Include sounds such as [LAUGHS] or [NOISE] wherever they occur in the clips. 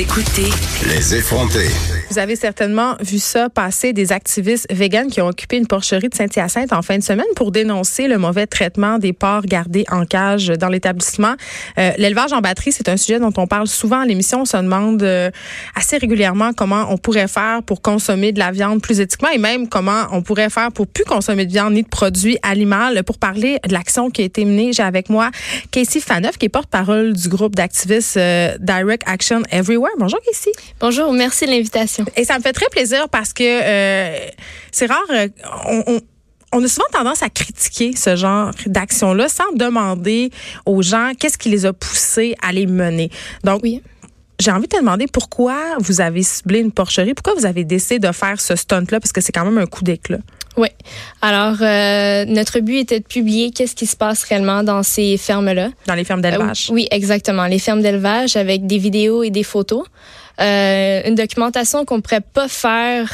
Écoutez Les effrontés. Vous avez certainement vu ça passer, des activistes véganes qui ont occupé une porcherie de Saint-Hyacinthe en fin de semaine pour dénoncer le mauvais traitement des porcs gardés en cage dans l'établissement. Euh, L'élevage en batterie, c'est un sujet dont on parle souvent à l'émission. On se demande euh, assez régulièrement comment on pourrait faire pour consommer de la viande plus éthiquement et même comment on pourrait faire pour plus consommer de viande ni de produits animaux. Pour parler de l'action qui a été menée, j'ai avec moi Casey Faneuf, qui est porte-parole du groupe d'activistes euh, Direct Action Everywhere. Bonjour Casey. Bonjour, merci de l'invitation. Et ça me fait très plaisir parce que euh, c'est rare. euh, on, on- on a souvent tendance à critiquer ce genre d'action-là sans demander aux gens qu'est-ce qui les a poussés à les mener. Donc, Oui. j'ai envie de te demander pourquoi vous avez ciblé une porcherie, pourquoi vous avez décidé de faire ce stunt-là, parce que c'est quand même un coup d'éclat. Oui. Alors, euh, notre but était de publier qu'est-ce qui se passe réellement dans ces fermes-là. dans les fermes d'élevage. Euh, oui, exactement. Les fermes d'élevage avec des vidéos et des photos. Euh, une documentation qu'on pourrait pas faire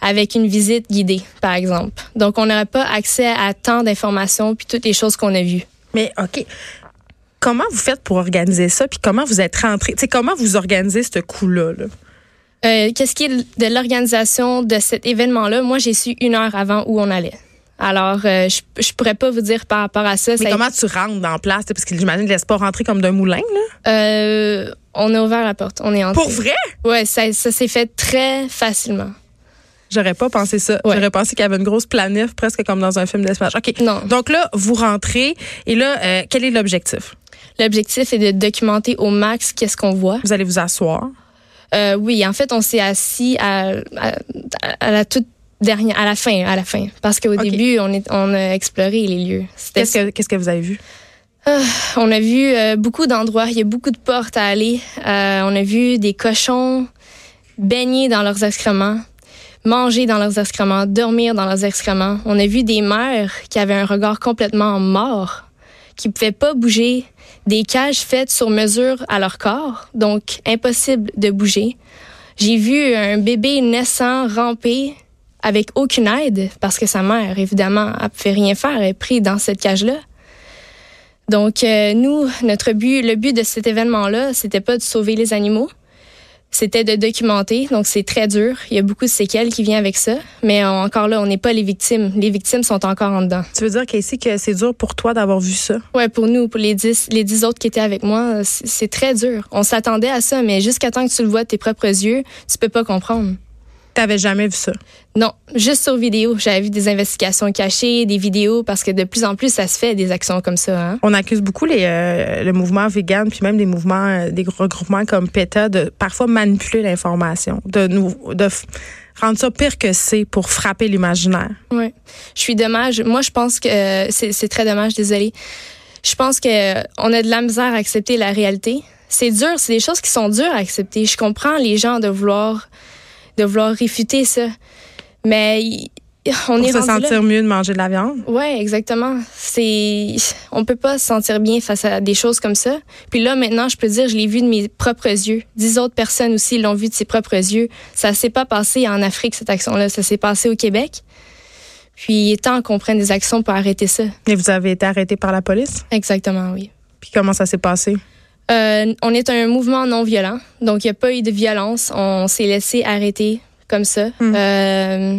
avec une visite guidée, par exemple. Donc, on n'aurait pas accès à tant d'informations puis toutes les choses qu'on a vues. Mais OK. Comment vous faites pour organiser ça, puis comment vous êtes rentré, comment vous organisez ce coup-là? là? Euh, Qu'est-ce qui est de l'organisation de cet événement-là? Moi, j'ai su une heure avant où on allait. Alors, euh, je, je pourrais pas vous dire par rapport à ça. Mais Ça comment tu rentres dans la place? Parce que j'imagine ne laisse pas rentrer comme d'un moulin, là. Euh, on a ouvert la porte. On est entré. Pour vrai? Ouais, ça, ça s'est fait très facilement. J'aurais pas pensé ça. Ouais. J'aurais pensé qu'il y avait une grosse planif, presque comme dans un film d'espace. OK. Non. Donc là, vous rentrez. Et là, euh, quel est l'objectif? L'objectif est de documenter au max qu'est-ce qu'on voit. Vous allez vous asseoir. Euh, oui, en fait, on s'est assis à, à, à la toute dernière, à la fin, à la fin, parce qu'au début, on est, on a exploré les lieux. Qu'est-ce que, qu'est-ce que vous avez vu? On a vu euh, beaucoup d'endroits, il y a beaucoup de portes à aller. Euh, on a vu des cochons baigner dans leurs excréments, manger dans leurs excréments, dormir dans leurs excréments. On a vu des mères qui avaient un regard complètement mort, qui pouvaient pas bouger, des cages faites sur mesure à leur corps, donc impossible de bouger. J'ai vu un bébé naissant ramper avec aucune aide parce que sa mère, évidemment, elle pouvait rien faire, elle est prise dans cette cage-là. Donc, euh, nous, notre but, le but de cet événement-là, c'était pas de sauver les animaux, c'était de documenter. Donc, c'est très dur. Il y a beaucoup de séquelles qui viennent avec ça. Mais euh, encore là, on n'est pas les victimes. Les victimes sont encore en dedans. Tu veux dire, Casey, que c'est dur pour toi d'avoir vu ça? Ouais, pour nous, pour les dix, les dix autres qui étaient avec moi, c'est c'est très dur. On s'attendait à ça, mais jusqu'à temps que tu le vois de tes propres yeux, tu peux pas comprendre. T'avais jamais vu ça? Non, juste sur vidéo. J'avais vu des investigations cachées, des vidéos, parce que de plus en plus, ça se fait des actions comme ça. Hein? On accuse beaucoup les, euh, le mouvement vegan, puis même des mouvements, euh, des regroupements comme PETA, de parfois manipuler l'information, de nous, de rendre ça pire que c'est pour frapper l'imaginaire. Ouais. Je suis dommage. Moi, je pense que euh, c'est c'est très dommage. Désolée. Je pense que euh, on a de la misère à accepter la réalité. C'est dur. C'est des choses qui sont dures à accepter. Je comprends les gens de vouloir de vouloir réfuter ça, mais on Pour est se là. sentir mieux de manger de la viande. Ouais, exactement. C'est, on peut pas se sentir bien face à des choses comme ça. Puis là, maintenant, je peux dire, je l'ai vu de mes propres yeux. Dix autres personnes aussi l'ont vu de ses propres yeux. Ça s'est pas passé en Afrique, cette action-là. Ça s'est passé au Québec. Puis il est temps qu'on prenne des actions pour arrêter ça. Et vous avez été arrêté par la police? Exactement, oui. Puis comment ça s'est passé? Euh, on est un mouvement non violent, donc il n'y a pas eu de violence. On s'est laissé arrêter comme ça. Hmm. Euh,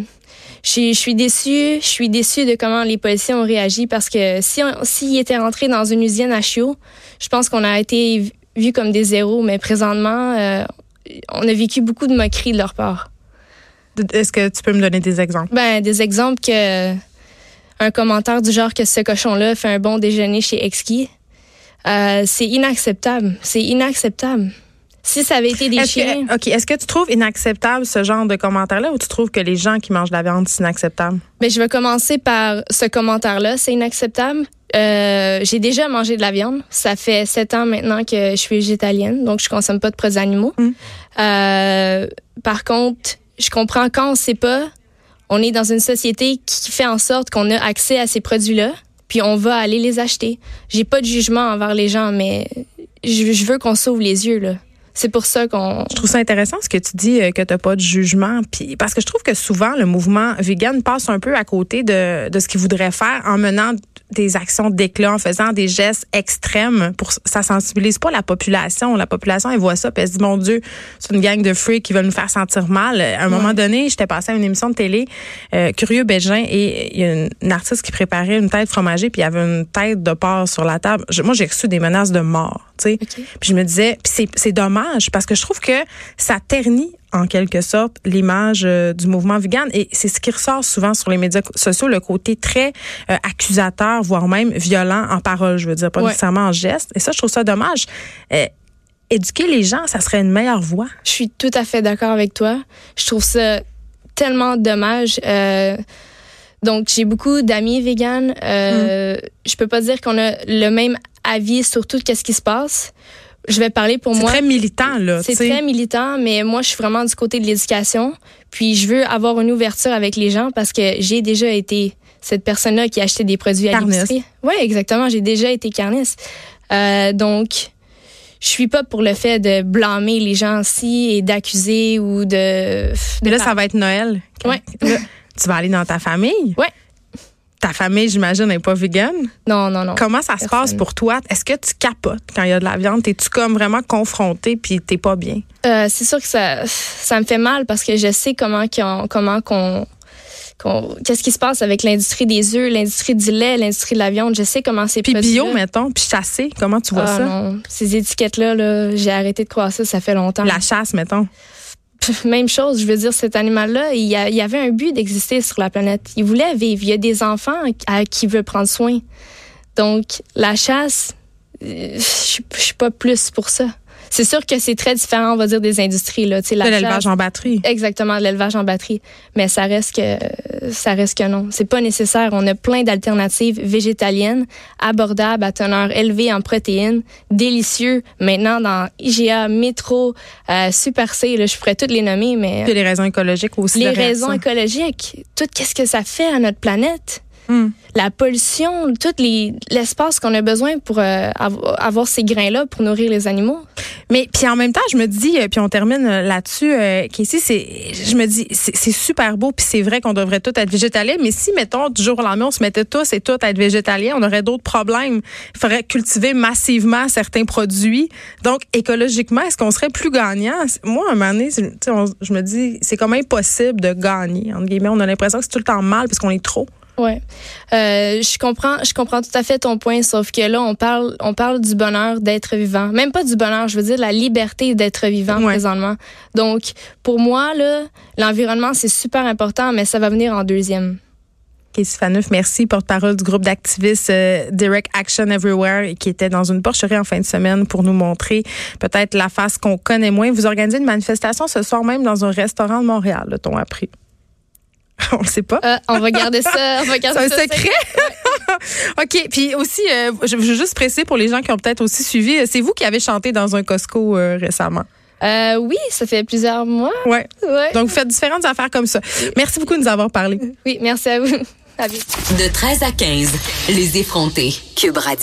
je suis- déçue. Je suis déçue de comment les policiers ont réagi parce que si s'ils étaient rentrés dans une usine à chiots, je pense qu'on a été vus comme des zéros. Mais présentement, euh, on a vécu beaucoup de moqueries de leur part. Est-ce que tu peux me donner des exemples? Ben, des exemples que un commentaire du genre que ce cochon-là fait un bon déjeuner chez Exki, euh, c'est inacceptable. C'est inacceptable. Si ça avait été des Est-ce chiens. que, OK, est-ce que tu trouves inacceptable ce genre de commentaire-là ou tu trouves que les gens qui mangent de la viande, c'est inacceptable? Mais je vais commencer par ce commentaire-là. C'est inacceptable. Euh, j'ai déjà mangé de la viande. Ça fait sept ans maintenant que je suis végétalienne, donc je consomme pas de produits animaux. Mm. Euh, par contre, je comprends quand on sait pas, on est dans une société qui fait en sorte qu'on a accès à ces produits-là, puis on va aller les acheter. J'ai pas de jugement envers les gens, mais je, veux qu'on s'ouvre les yeux là. C'est pour ça qu'on. Je trouve ça intéressant ce que tu dis euh, que tu n'as pas de jugement. Puis, parce que je trouve que souvent, le mouvement vegan passe un peu à côté de ce qu'il voudrait faire en menant des actions d'éclat, en faisant des gestes extrêmes. Pour, ça sensibilise pas la population. La population, elle voit ça, puis elle se dit, mon Dieu, c'est une gang de freaks qui veulent nous faire sentir mal. À un moment donné, j'étais passée à une émission de télé, euh, Curieux Bégin, et il y a une, artiste qui préparait une tête fromagée, puis il y avait une tête de porc sur la table. Je- moi, j'ai reçu des menaces de mort. tu sais. Puis je me disais, puis c'est, c'est dommage parce que je trouve que ça ternit en quelque sorte l'image euh, du mouvement vegan et c'est ce qui ressort souvent sur les médias sociaux, le côté très euh, accusateur, voire même violent en parole, je veux dire, pas Ouais. nécessairement en geste. Et ça, je trouve ça dommage. Euh, éduquer les gens, ça serait une meilleure voie. Je suis tout à fait d'accord avec toi. Je trouve ça tellement dommage. Donc, j'ai beaucoup d'amis véganes. Euh, Je peux pas dire qu'on a le même avis sur tout ce qui se passe. Je vais parler pour C'est moi. très militant, là. C'est très militant, mais moi, je suis vraiment du côté de l'éducation. Puis, je veux avoir une ouverture avec les gens parce que j'ai déjà été cette personne-là qui achetait des produits à Carniste. l'épicerie. Oui, exactement. J'ai déjà été carniste. Euh, donc, je suis pas pour le fait de blâmer les gens ci et d'accuser ou de. Mais de là, ça va être Noël. Ouais. [LAUGHS] Là, tu vas aller dans ta famille? Ouais. Ta famille, j'imagine, n'est pas vegan. Non, non, non. Comment ça se passe pour toi? Est-ce que tu capotes quand il y a de la viande? T'es-tu comme vraiment confronté puis t'es pas bien? Euh, c'est sûr que ça, ça me fait mal parce que je sais comment qu'on, comment qu'on, qu'est-ce qui se passe avec l'industrie des œufs, l'industrie du lait, l'industrie de la viande. Je sais comment c'est Puis bio, mettons, puis chassé, comment tu vois Ah ça? non, ces étiquettes-là, là, j'ai arrêté de croire ça, ça fait longtemps. La chasse, mettons. [LAUGHS] Même chose, je veux dire, cet animal-là, il y, avait un but d'exister sur la planète. Il voulait vivre. Il y a des enfants à qui veut prendre soin. Donc, la chasse, euh, je suis pas plus pour ça. C'est sûr que c'est très différent, on va dire, des industries. Là. De l'élevage en batterie. Exactement, l'élevage en batterie. Mais ça reste que ça reste que non. C'est pas nécessaire. On a plein d'alternatives végétaliennes, abordables, à teneur élevée en protéines, délicieux. Maintenant, dans IGA, Métro, euh, Super C, là, je pourrais toutes les nommer, mais Puis les raisons écologiques aussi. les raisons ça. écologiques, tout qu'est-ce que ça fait à notre planète? Hmm. La pollution, tout les- l'espace qu'on a besoin pour euh, avo- avoir ces grains-là pour nourrir les animaux. Mais puis en même temps, je me dis, euh, puis on termine euh, là-dessus, euh, Casey, c'est, je me dis, c'est super beau, puis c'est vrai qu'on devrait tous être végétaliens, mais si, mettons, du jour au lendemain, on se mettait tous et toutes à être végétaliens, on aurait d'autres problèmes. Il faudrait cultiver massivement certains produits. Donc, écologiquement, est-ce qu'on serait plus gagnant? Moi, à un moment donné, on- je me dis, c'est comme impossible de gagner, entre guillemets. On a l'impression que c'est tout le temps mal parce qu'on est trop. Ouais, euh, je comprends, je comprends tout à fait ton point, sauf que là on parle, on parle du bonheur d'être vivant, même pas du bonheur, je veux dire la liberté d'être vivant Ouais. présentement. Donc pour moi là, l'environnement c'est super important, mais ça va venir en deuxième. Casey Faneuf, merci, porte-parole du groupe d'activistes euh, Direct Action Everywhere, qui était dans une porcherie en fin de semaine pour nous montrer peut-être la face qu'on connaît moins. Vous organisez une manifestation ce soir même dans un restaurant de Montréal, là, t'ont appris? [LAUGHS] On le sait pas. Euh, on va garder ça, on va garder C'est un ça secret. [LAUGHS] OK. Puis aussi, euh, je veux juste presser pour les gens qui ont peut-être aussi suivi, euh, c'est vous qui avez chanté dans un Costco euh, récemment. Euh, oui, ça fait plusieurs mois. Ouais. Ouais. Donc, vous faites différentes affaires comme ça. Merci beaucoup de nous avoir parlé. Oui, merci à vous. À bientôt. De 13 à 15, les effrontés. Cube Radio.